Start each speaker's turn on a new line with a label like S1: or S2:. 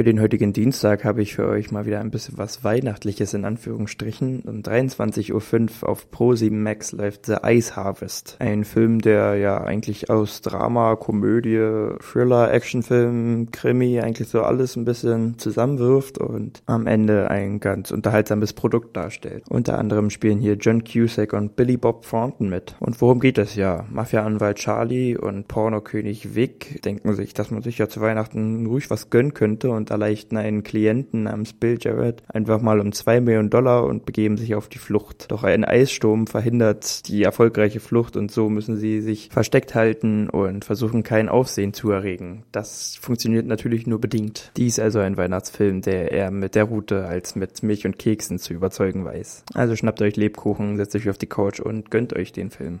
S1: Für den heutigen Dienstag habe ich für euch mal wieder ein bisschen was Weihnachtliches in Anführungsstrichen. Um 23.05 Uhr auf Pro7 Max läuft The Ice Harvest. Ein Film, der ja eigentlich aus Drama, Komödie, Thriller, Actionfilm, Krimi eigentlich so alles ein bisschen zusammenwirft und am Ende ein ganz unterhaltsames Produkt darstellt. Unter anderem spielen hier John Cusack und Billy Bob Thornton mit. Und worum geht es ja? Mafia-Anwalt Charlie und Pornokönig Vic denken sich, dass man sich ja zu Weihnachten ruhig was gönnen könnte und erleichtern einen Klienten namens Bill Jarrett einfach mal um zwei Millionen Dollar und begeben sich auf die Flucht. Doch ein Eissturm verhindert die erfolgreiche Flucht und so müssen sie sich versteckt halten und versuchen kein Aufsehen zu erregen. Das funktioniert natürlich nur bedingt. Dies also ein Weihnachtsfilm, der eher mit der Route als mit Milch und Keksen zu überzeugen weiß. Also schnappt euch Lebkuchen, setzt euch auf die Couch und gönnt euch den Film.